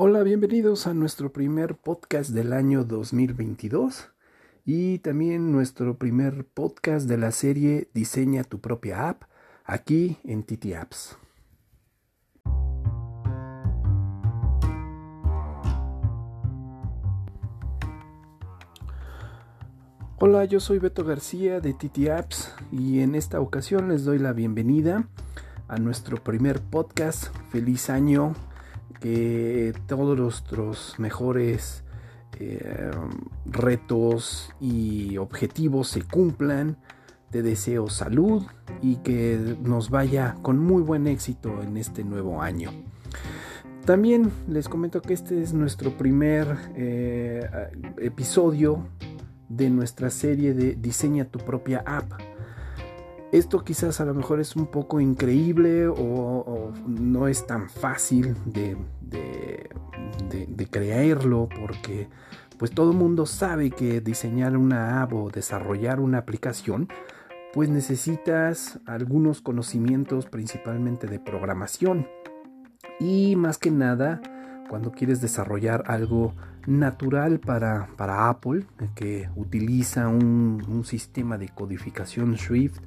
Hola, bienvenidos a nuestro primer podcast del año 2022 y también nuestro primer podcast de la serie Diseña tu propia app aquí en TT Apps. Hola, yo soy Beto García de TT Apps y en esta ocasión les doy la bienvenida a nuestro primer podcast. Feliz año que todos nuestros mejores eh, retos y objetivos se cumplan. Te deseo salud y que nos vaya con muy buen éxito en este nuevo año. También les comento que este es nuestro primer eh, episodio de nuestra serie de Diseña tu propia app. Esto quizás a lo mejor es un poco increíble o, no es tan fácil de, creerlo porque pues todo el mundo sabe que diseñar una app o desarrollar una aplicación pues necesitas algunos conocimientos principalmente de programación. Y más que nada cuando quieres desarrollar algo natural para, para Apple que utiliza un, un sistema de codificación Swift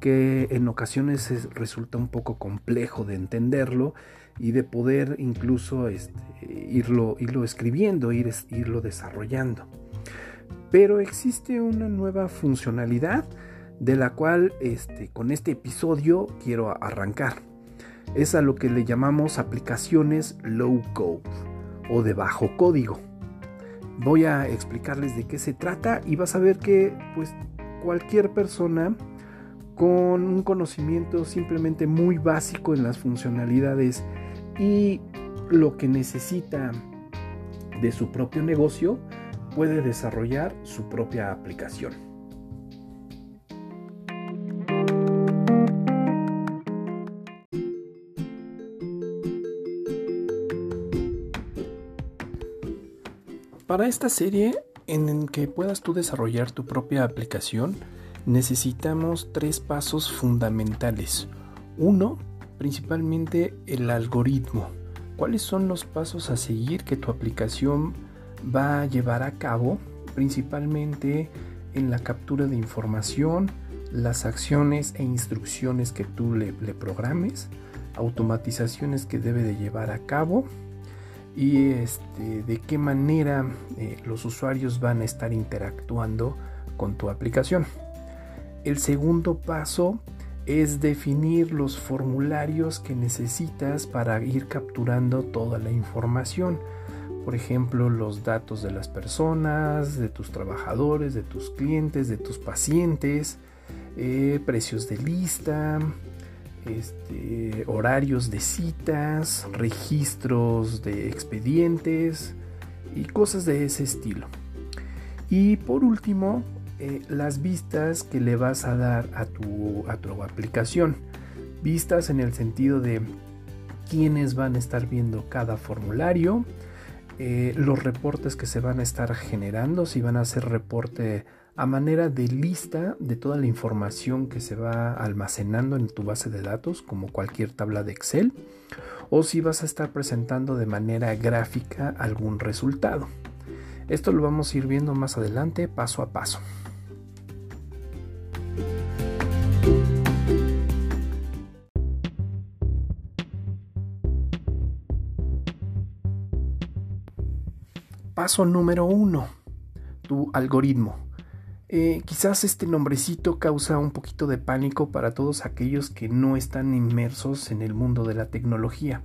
que en ocasiones resulta un poco complejo de entenderlo y de poder incluso este, irlo, irlo escribiendo, ir, irlo desarrollando. Pero existe una nueva funcionalidad de la cual este, con este episodio quiero arrancar. Es a lo que le llamamos aplicaciones low code o de bajo código. Voy a explicarles de qué se trata y vas a ver que pues cualquier persona con un conocimiento simplemente muy básico en las funcionalidades y lo que necesita de su propio negocio puede desarrollar su propia aplicación. Para esta serie en que puedas tú desarrollar tu propia aplicación, necesitamos tres pasos fundamentales. Uno, principalmente el algoritmo. ¿Cuáles son los pasos a seguir que tu aplicación va a llevar a cabo? Principalmente en la captura de información, las acciones e instrucciones que tú le, programes, automatizaciones que debe de llevar a cabo y este, de qué manera eh, los usuarios van a estar interactuando con tu aplicación. El segundo paso es definir los formularios que necesitas para ir capturando toda la información. Por ejemplo, los datos de las personas, de tus trabajadores, de tus clientes, de tus pacientes, eh, precios de lista, este, horarios de citas, registros de expedientes y cosas de ese estilo. Y por último, eh, las vistas que le vas a dar a tu, a tu aplicación. Vistas en el sentido de quiénes van a estar viendo cada formulario, eh, los reportes que se van a estar generando, si van a hacer reporte a manera de lista de toda la información que se va almacenando en tu base de datos, como cualquier tabla de Excel, o si vas a estar presentando de manera gráfica algún resultado. Esto lo vamos a ir viendo más adelante paso a paso. Paso número uno, tu algoritmo. Eh, quizás este nombrecito causa un poquito de pánico para todos aquellos que no están inmersos en el mundo de la tecnología,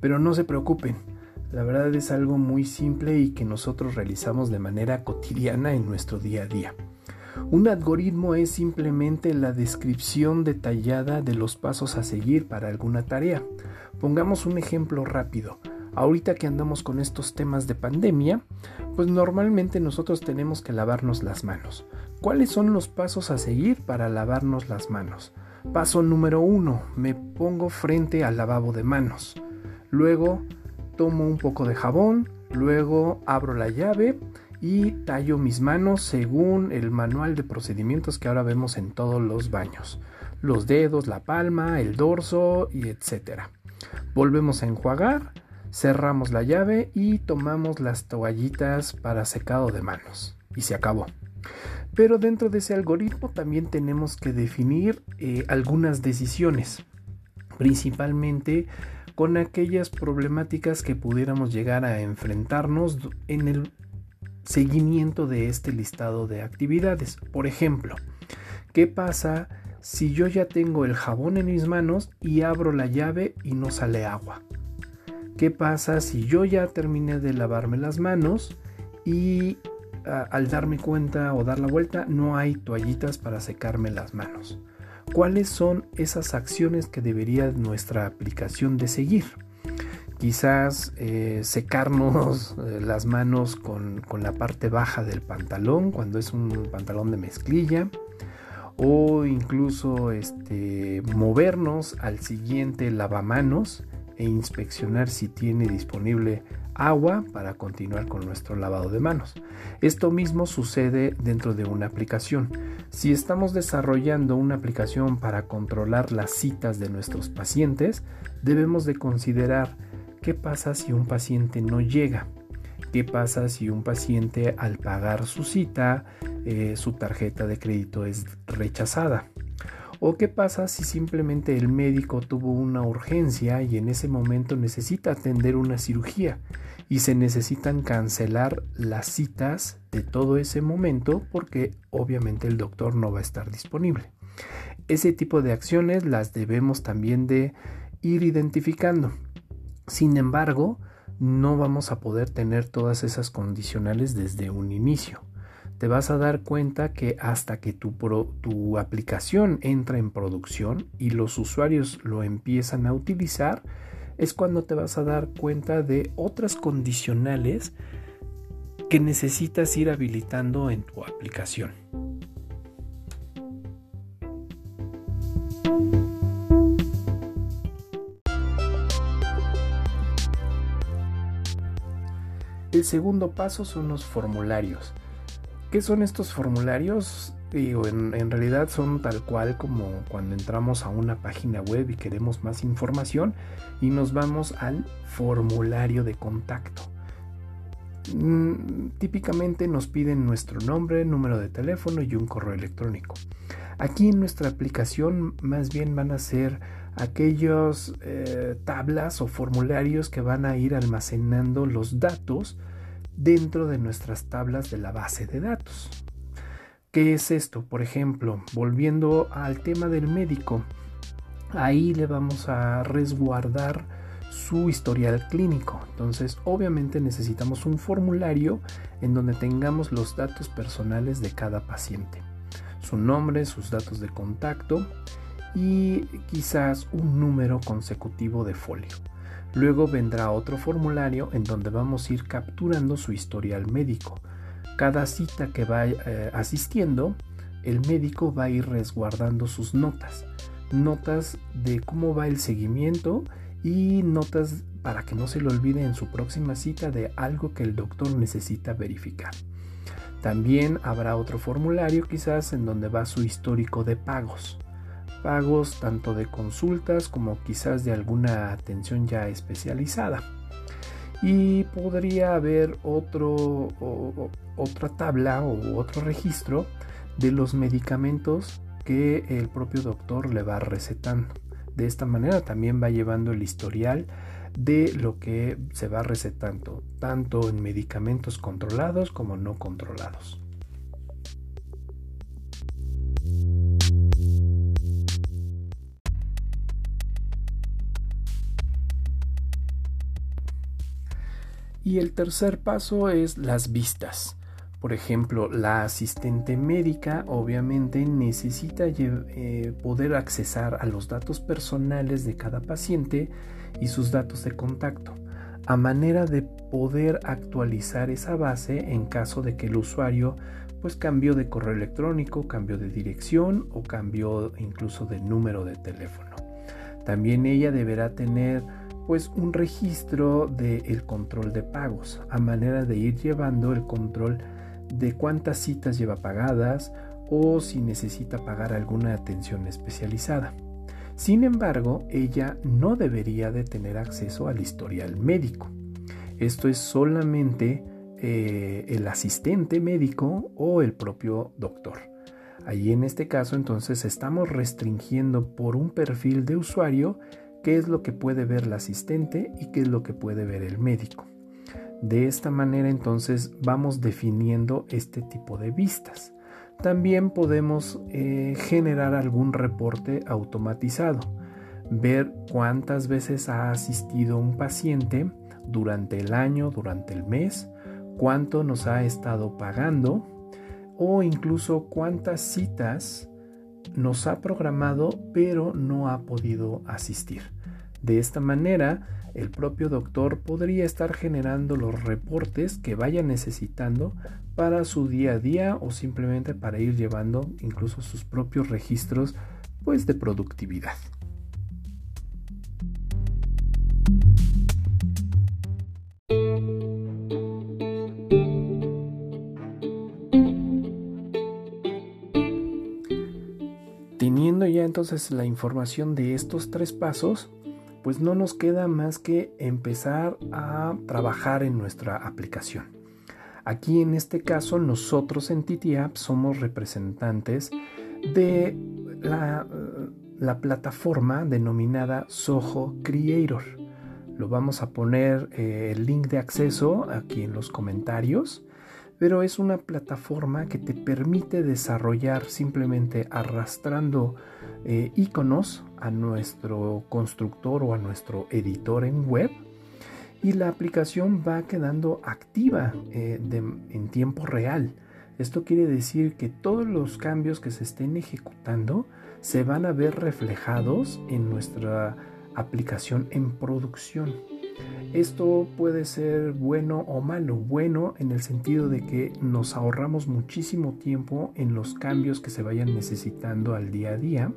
pero no se preocupen, la verdad es algo muy simple y que nosotros realizamos de manera cotidiana en nuestro día a día. Un algoritmo es simplemente la descripción detallada de los pasos a seguir para alguna tarea. Pongamos un ejemplo rápido ahorita que andamos con estos temas de pandemia, pues normalmente nosotros tenemos que lavarnos las manos. ¿Cuáles son los pasos a seguir para lavarnos las manos? Paso número uno, me pongo frente al lavabo de manos. Luego tomo un poco de jabón, luego abro la llave y tallo mis manos según el manual de procedimientos que ahora vemos en todos los baños. Los dedos, la palma, el dorso y etcétera. Volvemos a enjuagar cerramos la llave y tomamos las toallitas para secado de manos. Y se acabó. Pero dentro de ese algoritmo también tenemos que definir eh, algunas decisiones, principalmente con aquellas problemáticas que pudiéramos llegar a enfrentarnos en el seguimiento de este listado de actividades. Por ejemplo, ¿qué pasa si yo ya tengo el jabón en mis manos y abro la llave y no sale agua? ¿Qué pasa si yo ya terminé de lavarme las manos y al darme cuenta o dar la vuelta no hay toallitas para secarme las manos? ¿Cuáles son esas acciones que debería nuestra aplicación de seguir? Quizás eh, secarnos eh, las manos con, con la parte baja del pantalón cuando es un pantalón de mezclilla o incluso este, movernos al siguiente lavamanos e inspeccionar si tiene disponible agua para continuar con nuestro lavado de manos. Esto mismo sucede dentro de una aplicación. Si estamos desarrollando una aplicación para controlar las citas de nuestros pacientes, debemos de considerar qué pasa si un paciente no llega. ¿Qué pasa si un paciente al pagar su cita, eh, su tarjeta de crédito es rechazada? ¿O qué pasa si simplemente el médico tuvo una urgencia y en ese momento necesita atender una cirugía y se necesitan cancelar las citas de todo ese momento porque obviamente el doctor no va a estar disponible? Ese tipo de acciones las debemos también de ir identificando. Sin embargo, no vamos a poder tener todas esas condicionales desde un inicio te vas a dar cuenta que hasta que tu, tu aplicación entra en producción y los usuarios lo empiezan a utilizar, es cuando te vas a dar cuenta de otras condicionales que necesitas ir habilitando en tu aplicación. El segundo paso son los formularios. ¿Qué son estos formularios? Digo, en, realidad son tal cual como cuando entramos a una página web y queremos más información y nos vamos al formulario de contacto. Mm, típicamente nos piden nuestro nombre, número de teléfono y un correo electrónico. Aquí en nuestra aplicación más bien van a ser aquellos eh, tablas o formularios que van a ir almacenando los datos dentro de nuestras tablas de la base de datos. ¿Qué es esto? Por ejemplo, volviendo al tema del médico, ahí le vamos a resguardar su historial clínico. Entonces, obviamente necesitamos un formulario en donde tengamos los datos personales de cada paciente. Su nombre, sus datos de contacto y quizás un número consecutivo de folio. Luego vendrá otro formulario en donde vamos a ir capturando su historial médico. Cada cita que va eh, asistiendo, el médico va a ir resguardando sus notas. Notas de cómo va el seguimiento y notas para que no se le olvide en su próxima cita de algo que el doctor necesita verificar. También habrá otro formulario quizás en donde va su histórico de pagos pagos tanto de consultas como quizás de alguna atención ya especializada. Y podría haber otro, otra tabla o otro registro de los medicamentos que el propio doctor le va recetando. De esta manera también va llevando el historial de lo que se va recetando, tanto en medicamentos controlados como no controlados. Y el tercer paso es las vistas. Por ejemplo, la asistente médica obviamente necesita eh, poder accesar a los datos personales de cada paciente y sus datos de contacto, a manera de poder actualizar esa base en caso de que el usuario pues cambió de correo electrónico, cambió de dirección o cambió incluso de número de teléfono. También ella deberá tener pues un registro del control de pagos, a manera de ir llevando el control de cuántas citas lleva pagadas o si necesita pagar alguna atención especializada. Sin embargo, ella no debería de tener acceso al historial médico. Esto es solamente eh, el asistente médico o el propio doctor. Allí en este caso entonces estamos restringiendo por un perfil de usuario qué es lo que puede ver el asistente y qué es lo que puede ver el médico. De esta manera entonces vamos definiendo este tipo de vistas. También podemos eh, generar algún reporte automatizado, ver cuántas veces ha asistido un paciente durante el año, durante el mes, cuánto nos ha estado pagando o incluso cuántas citas nos ha programado pero no ha podido asistir. De esta manera, el propio doctor podría estar generando los reportes que vaya necesitando para su día a día o simplemente para ir llevando incluso sus propios registros pues de productividad. Entonces la información de estos tres pasos, pues no nos queda más que empezar a trabajar en nuestra aplicación. Aquí en este caso nosotros en TTApp somos representantes de la, plataforma denominada Soho Creator. Lo vamos a poner eh, el link de acceso aquí en los comentarios pero es una plataforma que te permite desarrollar simplemente arrastrando eh, iconos a nuestro constructor o a nuestro editor en web y la aplicación va quedando activa eh, en tiempo real. Esto quiere decir que todos los cambios que se estén ejecutando se van a ver reflejados en nuestra aplicación en producción. Esto puede ser bueno o malo. Bueno en el sentido de que nos ahorramos muchísimo tiempo en los cambios que se vayan necesitando al día a día.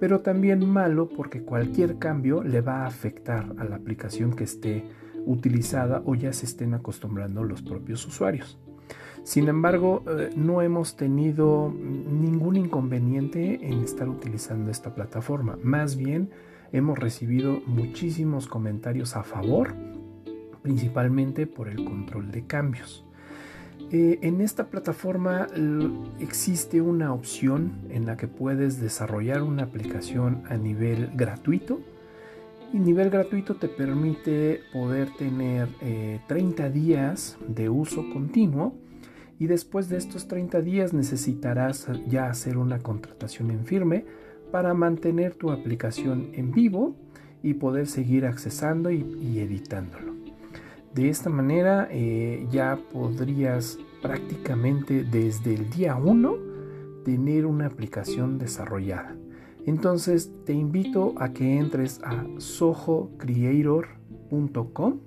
Pero también malo porque cualquier cambio le va a afectar a la aplicación que esté utilizada o ya se estén acostumbrando los propios usuarios. Sin embargo, eh, no hemos tenido ningún inconveniente en estar utilizando esta plataforma. Más bien, hemos recibido muchísimos comentarios a favor, principalmente por el control de cambios. Eh, en esta plataforma existe una opción en la que puedes desarrollar una aplicación a nivel gratuito. Y nivel gratuito te permite poder tener 30 eh, días de uso continuo y después de estos 30 días necesitarás ya hacer una contratación en firme para mantener tu aplicación en vivo y poder seguir accesando y, editándolo. De esta manera eh, ya podrías prácticamente desde el día 1 tener una aplicación desarrollada. Entonces te invito a que entres a sojocreator.com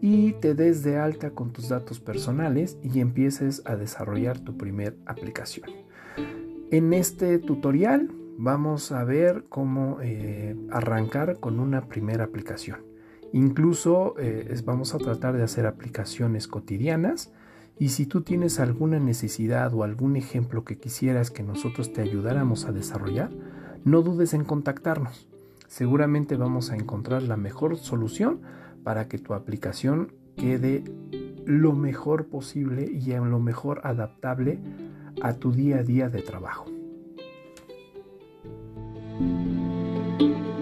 y te des de alta con tus datos personales y empieces a desarrollar tu primer aplicación. En este tutorial vamos a ver cómo eh, arrancar con una primera aplicación. Incluso eh, vamos a tratar de hacer aplicaciones cotidianas y si tú tienes alguna necesidad o algún ejemplo que quisieras que nosotros te ayudáramos a desarrollar, no dudes en contactarnos. Seguramente vamos a encontrar la mejor solución para que tu aplicación quede lo mejor posible y en lo mejor adaptable a tu día a día de trabajo. Thank you.